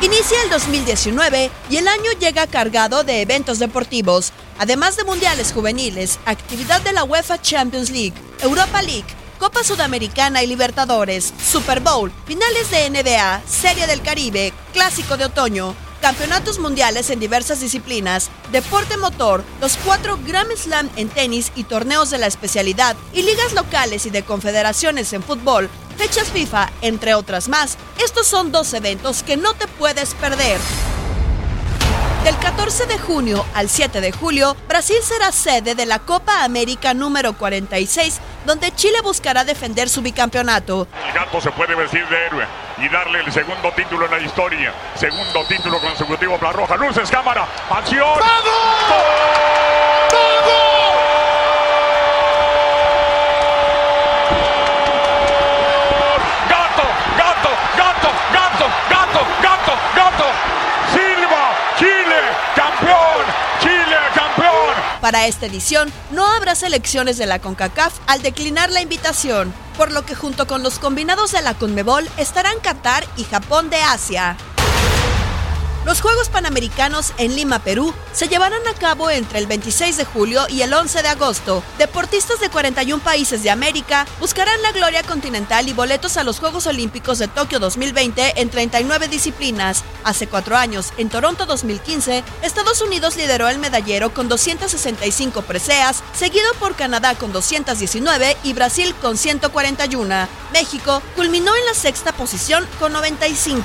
Inicia el 2019 y el año llega cargado de eventos deportivos, además de mundiales juveniles, actividad de la UEFA Champions League, Europa League, Copa Sudamericana y Libertadores, Super Bowl, finales de NBA, Serie del Caribe, Clásico de Otoño, campeonatos mundiales en diversas disciplinas, deporte motor, los cuatro Grand Slam en tenis y torneos de la especialidad, y ligas locales y de confederaciones en fútbol, fechas FIFA, entre otras más. Estos son dos eventos que no te puedes perder. Del 14 de junio al 7 de julio, Brasil será sede de la Copa América número 46, donde Chile buscará defender su bicampeonato. El gato se puede vestir de héroe y darle el segundo título en la historia. Segundo título consecutivo para Roja. Luces, cámara, acción. Gato, gato, gato, gato, gato, gato, gato. Silva, Chile, campeón, Chile, campeón. Para esta edición no habrá selecciones de la CONCACAF al declinar la invitación, por lo que junto con los combinados de la CONMEBOL estarán Qatar y Japón de Asia. Los Juegos Panamericanos en Lima, Perú, se llevarán a cabo entre el 26 de julio y el 11 de agosto. Deportistas de 41 países de América buscarán la gloria continental y boletos a los Juegos Olímpicos de Tokio 2020 en 39 disciplinas. Hace cuatro años, en Toronto 2015, Estados Unidos lideró el medallero con 265 preseas, seguido por Canadá con 219 y Brasil con 141. México culminó en la sexta posición con 95.